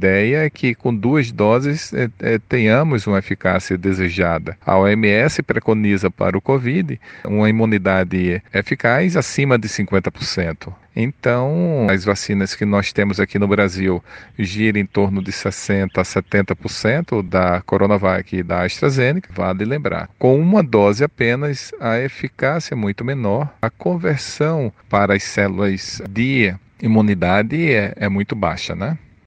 ideia é que com duas doses é, é, tenhamos uma eficácia desejada. A OMS preconiza para o Covid uma imunidade eficaz acima de 50%. Então, as vacinas que nós temos aqui no Brasil giram em torno de 60% a 70% da Coronavac e da AstraZeneca, vale lembrar. Com uma dose apenas, a eficácia é muito menor, a conversão para as células de imunidade é, é muito baixa, né?